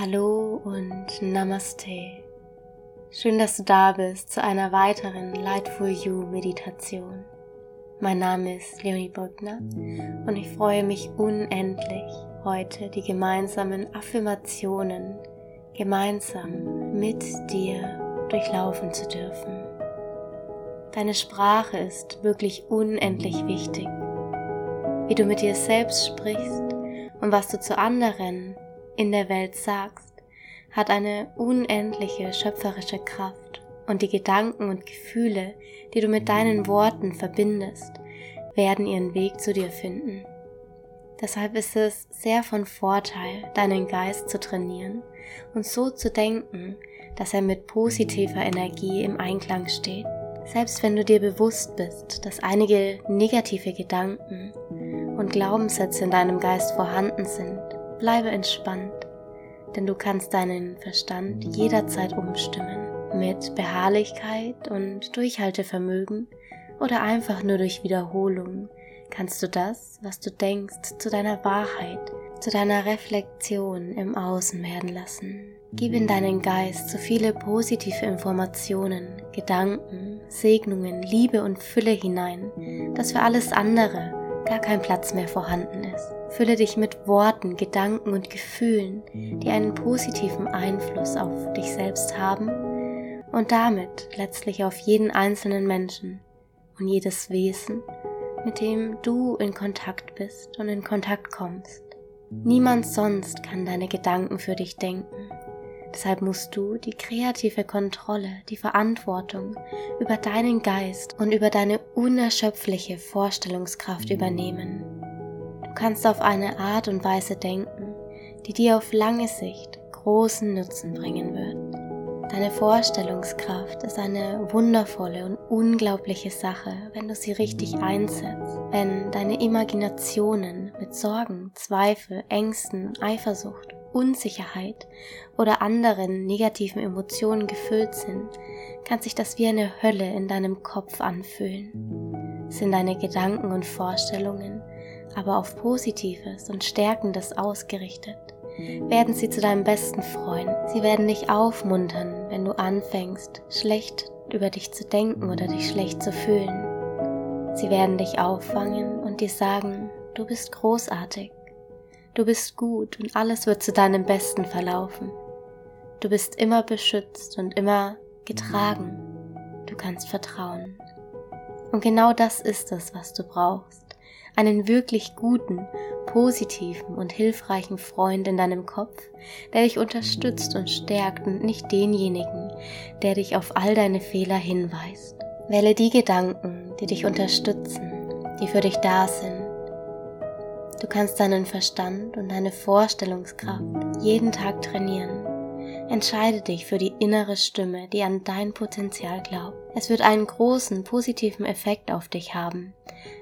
Hallo und Namaste. Schön, dass du da bist zu einer weiteren Lightful You Meditation. Mein Name ist Leonie Brückner und ich freue mich unendlich, heute die gemeinsamen Affirmationen gemeinsam mit dir durchlaufen zu dürfen. Deine Sprache ist wirklich unendlich wichtig. Wie du mit dir selbst sprichst und was du zu anderen in der Welt sagst, hat eine unendliche schöpferische Kraft und die Gedanken und Gefühle, die du mit deinen Worten verbindest, werden ihren Weg zu dir finden. Deshalb ist es sehr von Vorteil, deinen Geist zu trainieren und so zu denken, dass er mit positiver Energie im Einklang steht. Selbst wenn du dir bewusst bist, dass einige negative Gedanken und Glaubenssätze in deinem Geist vorhanden sind, Bleibe entspannt, denn du kannst deinen Verstand jederzeit umstimmen. Mit Beharrlichkeit und Durchhaltevermögen oder einfach nur durch Wiederholung kannst du das, was du denkst, zu deiner Wahrheit, zu deiner Reflexion im Außen werden lassen. Gib in deinen Geist so viele positive Informationen, Gedanken, Segnungen, Liebe und Fülle hinein, dass für alles andere gar kein Platz mehr vorhanden ist. Fülle dich mit Worten, Gedanken und Gefühlen, die einen positiven Einfluss auf dich selbst haben und damit letztlich auf jeden einzelnen Menschen und jedes Wesen, mit dem du in Kontakt bist und in Kontakt kommst. Niemand sonst kann deine Gedanken für dich denken. Deshalb musst du die kreative Kontrolle, die Verantwortung über deinen Geist und über deine unerschöpfliche Vorstellungskraft übernehmen. Du kannst auf eine Art und Weise denken, die dir auf lange Sicht großen Nutzen bringen wird. Deine Vorstellungskraft ist eine wundervolle und unglaubliche Sache, wenn du sie richtig einsetzt, wenn deine Imaginationen mit Sorgen, Zweifel, Ängsten, Eifersucht, Unsicherheit oder anderen negativen Emotionen gefüllt sind, kann sich das wie eine Hölle in deinem Kopf anfühlen. Sind deine Gedanken und Vorstellungen aber auf Positives und Stärkendes ausgerichtet, werden sie zu deinem besten Freund. Sie werden dich aufmuntern, wenn du anfängst, schlecht über dich zu denken oder dich schlecht zu fühlen. Sie werden dich auffangen und dir sagen, du bist großartig, du bist gut und alles wird zu deinem Besten verlaufen. Du bist immer beschützt und immer getragen. Du kannst vertrauen. Und genau das ist es, was du brauchst einen wirklich guten, positiven und hilfreichen Freund in deinem Kopf, der dich unterstützt und stärkt und nicht denjenigen, der dich auf all deine Fehler hinweist. Wähle die Gedanken, die dich unterstützen, die für dich da sind. Du kannst deinen Verstand und deine Vorstellungskraft jeden Tag trainieren. Entscheide dich für die innere Stimme, die an dein Potenzial glaubt. Es wird einen großen positiven Effekt auf dich haben,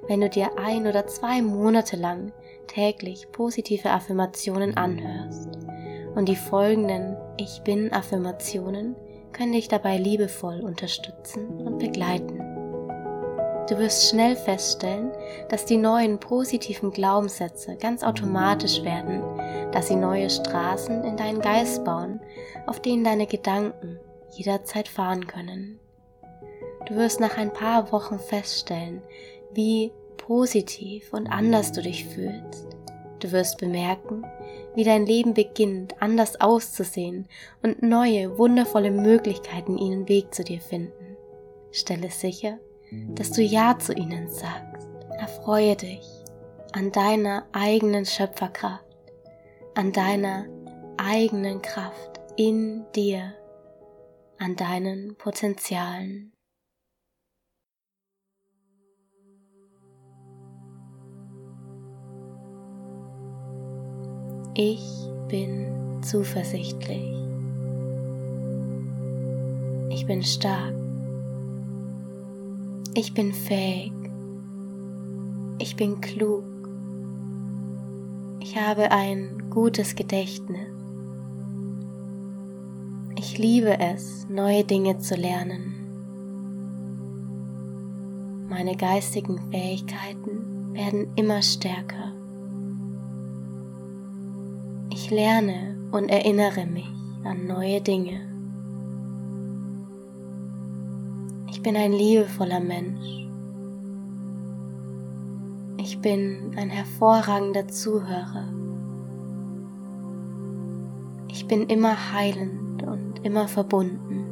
wenn du dir ein oder zwei Monate lang täglich positive Affirmationen anhörst. Und die folgenden Ich bin Affirmationen können dich dabei liebevoll unterstützen und begleiten. Du wirst schnell feststellen, dass die neuen positiven Glaubenssätze ganz automatisch werden, dass sie neue Straßen in deinen Geist bauen, auf denen deine Gedanken jederzeit fahren können. Du wirst nach ein paar Wochen feststellen, wie positiv und anders du dich fühlst. Du wirst bemerken, wie dein Leben beginnt anders auszusehen und neue, wundervolle Möglichkeiten ihren Weg zu dir finden. Stelle sicher, dass du Ja zu ihnen sagst. Erfreue dich an deiner eigenen Schöpferkraft, an deiner eigenen Kraft in dir, an deinen Potenzialen. Ich bin zuversichtlich. Ich bin stark. Ich bin fähig. Ich bin klug. Ich habe ein gutes Gedächtnis. Ich liebe es, neue Dinge zu lernen. Meine geistigen Fähigkeiten werden immer stärker. Ich lerne und erinnere mich an neue Dinge. Ich bin ein liebevoller Mensch. Ich bin ein hervorragender Zuhörer. Ich bin immer heilend und immer verbunden.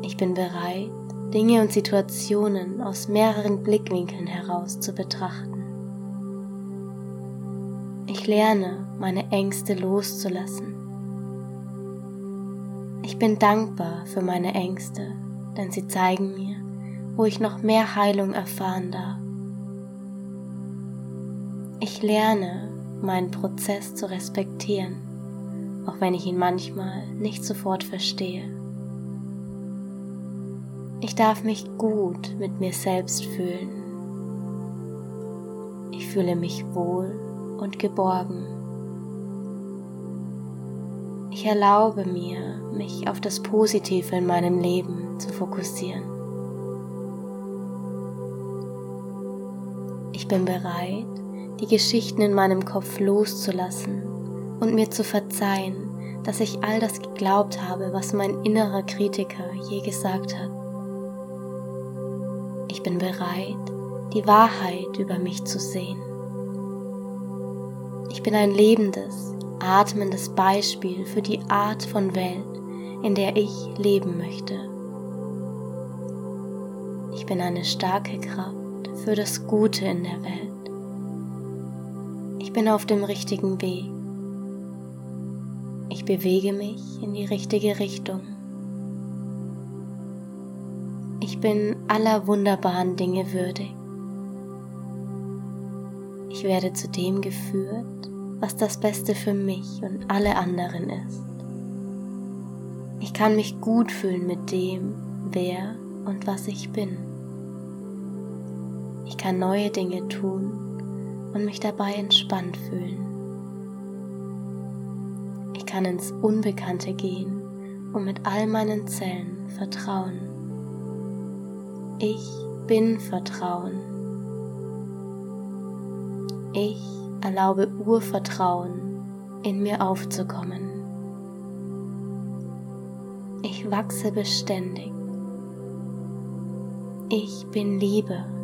Ich bin bereit, Dinge und Situationen aus mehreren Blickwinkeln heraus zu betrachten. Ich lerne, meine Ängste loszulassen. Ich bin dankbar für meine Ängste, denn sie zeigen mir, wo ich noch mehr Heilung erfahren darf. Ich lerne, meinen Prozess zu respektieren, auch wenn ich ihn manchmal nicht sofort verstehe. Ich darf mich gut mit mir selbst fühlen. Ich fühle mich wohl und geborgen. Ich erlaube mir, mich auf das Positive in meinem Leben zu fokussieren. Ich bin bereit, die Geschichten in meinem Kopf loszulassen und mir zu verzeihen, dass ich all das geglaubt habe, was mein innerer Kritiker je gesagt hat. Ich bin bereit, die Wahrheit über mich zu sehen. Ich bin ein lebendes, atmendes Beispiel für die Art von Welt, in der ich leben möchte. Ich bin eine starke Kraft für das Gute in der Welt. Ich bin auf dem richtigen Weg. Ich bewege mich in die richtige Richtung. Ich bin aller wunderbaren Dinge würdig. Ich werde zu dem geführt, was das Beste für mich und alle anderen ist. Ich kann mich gut fühlen mit dem, wer und was ich bin. Ich kann neue Dinge tun und mich dabei entspannt fühlen. Ich kann ins Unbekannte gehen und mit all meinen Zellen vertrauen. Ich bin Vertrauen. Ich erlaube Urvertrauen in mir aufzukommen. Ich wachse beständig. Ich bin Liebe.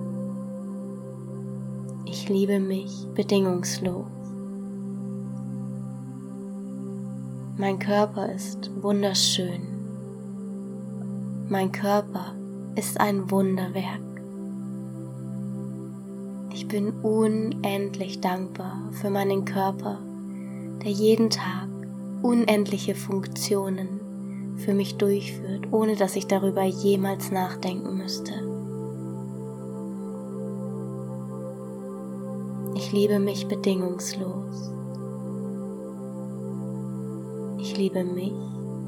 Ich liebe mich bedingungslos. Mein Körper ist wunderschön. Mein Körper ist ein Wunderwerk. Ich bin unendlich dankbar für meinen Körper, der jeden Tag unendliche Funktionen für mich durchführt, ohne dass ich darüber jemals nachdenken müsste. Ich liebe mich bedingungslos. Ich liebe mich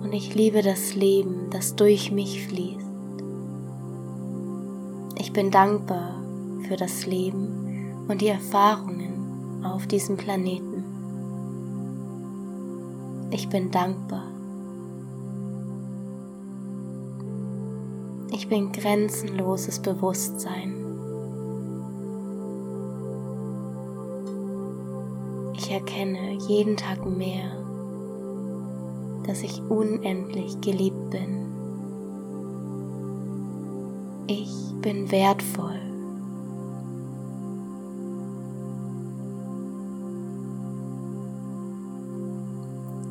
und ich liebe das Leben, das durch mich fließt. Ich bin dankbar für das Leben und die Erfahrungen auf diesem Planeten. Ich bin dankbar. Ich bin grenzenloses Bewusstsein. Ich erkenne jeden Tag mehr, dass ich unendlich geliebt bin. Ich bin wertvoll.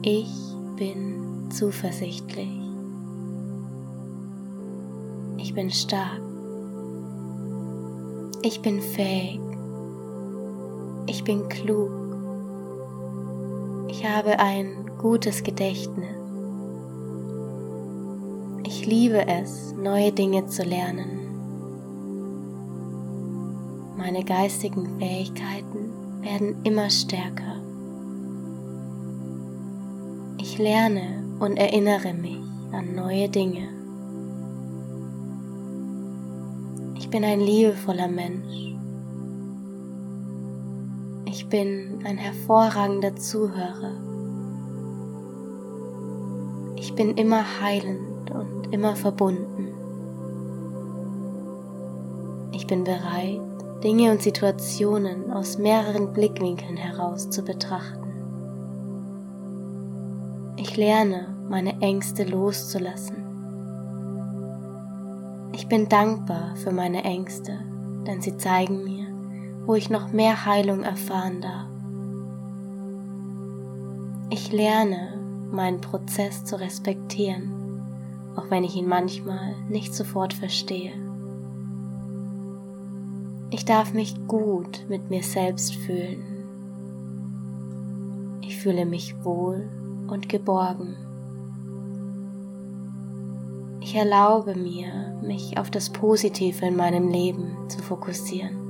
Ich bin zuversichtlich. Ich bin stark. Ich bin fähig. Ich bin klug. Ich habe ein gutes Gedächtnis. Ich liebe es, neue Dinge zu lernen. Meine geistigen Fähigkeiten werden immer stärker. Ich lerne und erinnere mich an neue Dinge. Ich bin ein liebevoller Mensch. Bin ein hervorragender Zuhörer. Ich bin immer heilend und immer verbunden. Ich bin bereit, Dinge und Situationen aus mehreren Blickwinkeln heraus zu betrachten. Ich lerne, meine Ängste loszulassen. Ich bin dankbar für meine Ängste, denn sie zeigen mir, wo ich noch mehr Heilung erfahren darf. Ich lerne, meinen Prozess zu respektieren, auch wenn ich ihn manchmal nicht sofort verstehe. Ich darf mich gut mit mir selbst fühlen. Ich fühle mich wohl und geborgen. Ich erlaube mir, mich auf das Positive in meinem Leben zu fokussieren.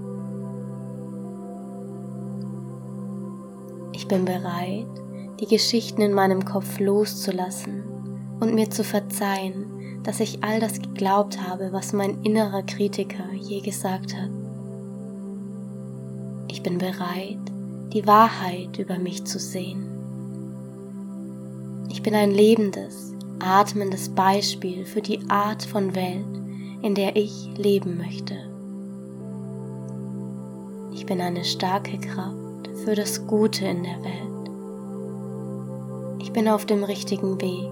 Ich bin bereit, die Geschichten in meinem Kopf loszulassen und mir zu verzeihen, dass ich all das geglaubt habe, was mein innerer Kritiker je gesagt hat. Ich bin bereit, die Wahrheit über mich zu sehen. Ich bin ein lebendes, atmendes Beispiel für die Art von Welt, in der ich leben möchte. Ich bin eine starke Kraft für das Gute in der Welt. Ich bin auf dem richtigen Weg.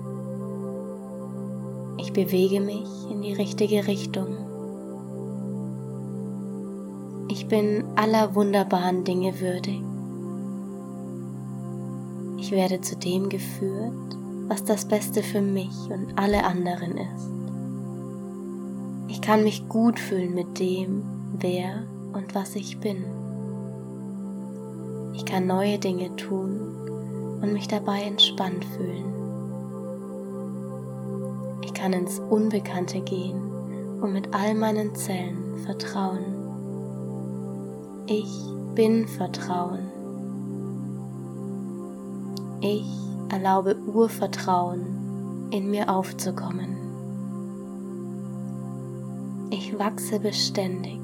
Ich bewege mich in die richtige Richtung. Ich bin aller wunderbaren Dinge würdig. Ich werde zu dem geführt, was das Beste für mich und alle anderen ist. Ich kann mich gut fühlen mit dem, wer und was ich bin. Ich kann neue Dinge tun und mich dabei entspannt fühlen. Ich kann ins Unbekannte gehen und mit all meinen Zellen vertrauen. Ich bin Vertrauen. Ich erlaube Urvertrauen in mir aufzukommen. Ich wachse beständig.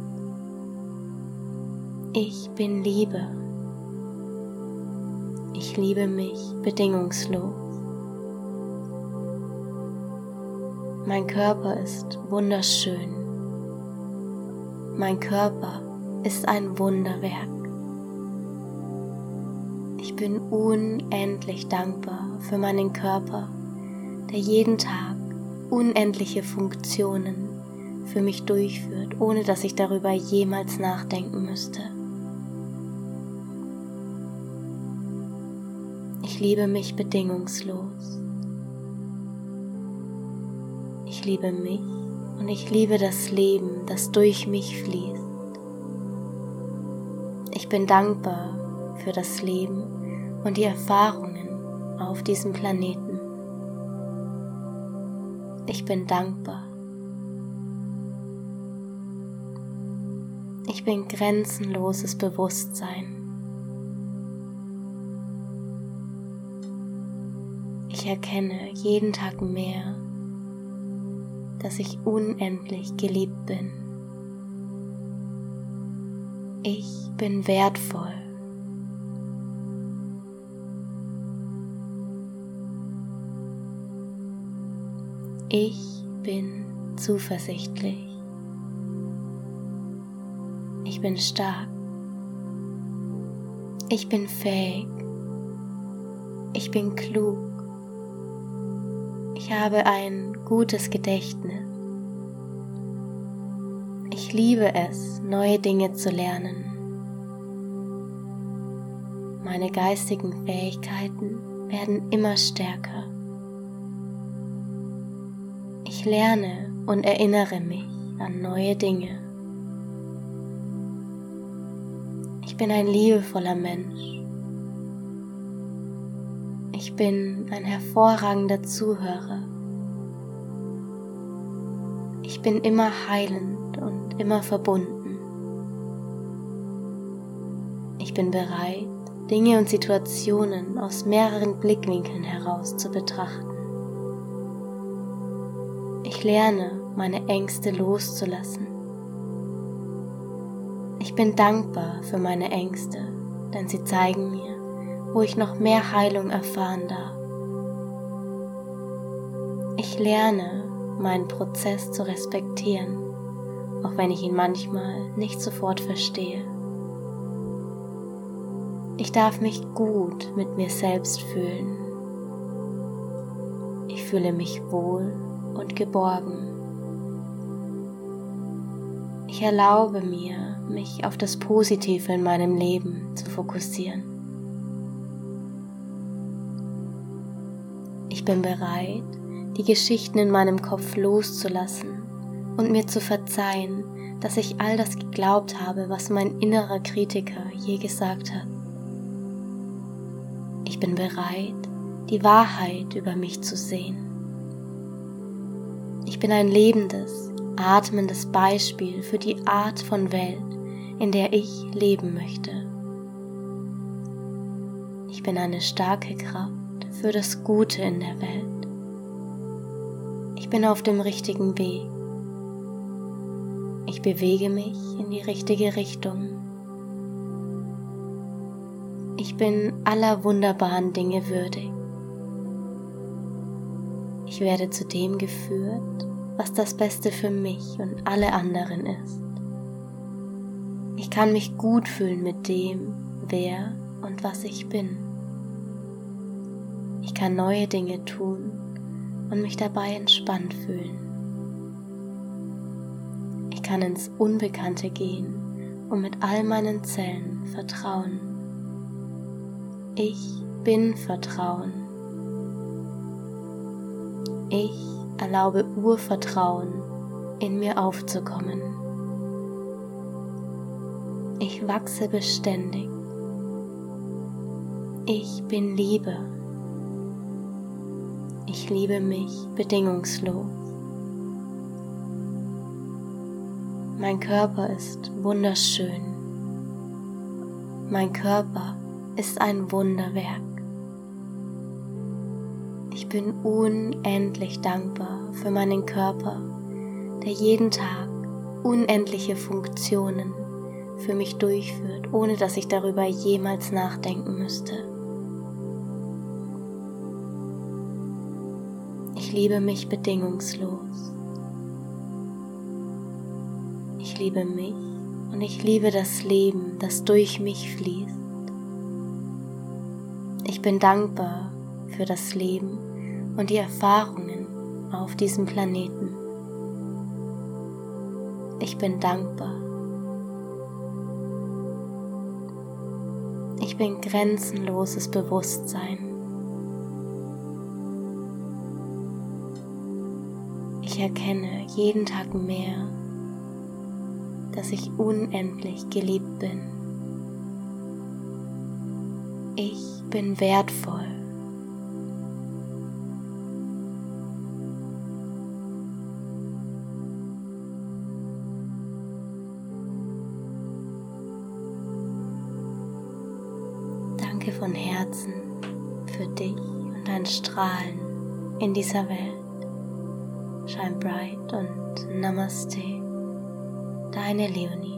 Ich bin Liebe. Ich liebe mich bedingungslos. Mein Körper ist wunderschön. Mein Körper ist ein Wunderwerk. Ich bin unendlich dankbar für meinen Körper, der jeden Tag unendliche Funktionen für mich durchführt, ohne dass ich darüber jemals nachdenken müsste. Ich liebe mich bedingungslos. Ich liebe mich und ich liebe das Leben, das durch mich fließt. Ich bin dankbar für das Leben und die Erfahrungen auf diesem Planeten. Ich bin dankbar. Ich bin grenzenloses Bewusstsein. Erkenne jeden Tag mehr, dass ich unendlich geliebt bin. Ich bin wertvoll. Ich bin zuversichtlich. Ich bin stark. Ich bin fähig. Ich bin klug. Ich habe ein gutes Gedächtnis. Ich liebe es, neue Dinge zu lernen. Meine geistigen Fähigkeiten werden immer stärker. Ich lerne und erinnere mich an neue Dinge. Ich bin ein liebevoller Mensch. Ich bin ein hervorragender Zuhörer. Ich bin immer heilend und immer verbunden. Ich bin bereit, Dinge und Situationen aus mehreren Blickwinkeln heraus zu betrachten. Ich lerne, meine Ängste loszulassen. Ich bin dankbar für meine Ängste, denn sie zeigen mir, wo ich noch mehr Heilung erfahren darf. Ich lerne, meinen Prozess zu respektieren, auch wenn ich ihn manchmal nicht sofort verstehe. Ich darf mich gut mit mir selbst fühlen. Ich fühle mich wohl und geborgen. Ich erlaube mir, mich auf das Positive in meinem Leben zu fokussieren. Bin bereit, die Geschichten in meinem Kopf loszulassen und mir zu verzeihen, dass ich all das geglaubt habe, was mein innerer Kritiker je gesagt hat. Ich bin bereit, die Wahrheit über mich zu sehen. Ich bin ein lebendes, atmendes Beispiel für die Art von Welt, in der ich leben möchte. Ich bin eine starke Kraft für das Gute in der Welt. Ich bin auf dem richtigen Weg. Ich bewege mich in die richtige Richtung. Ich bin aller wunderbaren Dinge würdig. Ich werde zu dem geführt, was das Beste für mich und alle anderen ist. Ich kann mich gut fühlen mit dem, wer und was ich bin. Ich kann neue Dinge tun und mich dabei entspannt fühlen. Ich kann ins Unbekannte gehen und mit all meinen Zellen vertrauen. Ich bin Vertrauen. Ich erlaube Urvertrauen in mir aufzukommen. Ich wachse beständig. Ich bin Liebe. Ich liebe mich bedingungslos. Mein Körper ist wunderschön. Mein Körper ist ein Wunderwerk. Ich bin unendlich dankbar für meinen Körper, der jeden Tag unendliche Funktionen für mich durchführt, ohne dass ich darüber jemals nachdenken müsste. Liebe mich bedingungslos. Ich liebe mich und ich liebe das Leben, das durch mich fließt. Ich bin dankbar für das Leben und die Erfahrungen auf diesem Planeten. Ich bin dankbar. Ich bin grenzenloses Bewusstsein. Ich erkenne jeden Tag mehr, dass ich unendlich geliebt bin. Ich bin wertvoll. Danke von Herzen für dich und dein Strahlen in dieser Welt. Shine bright und Namaste, deine Leonie.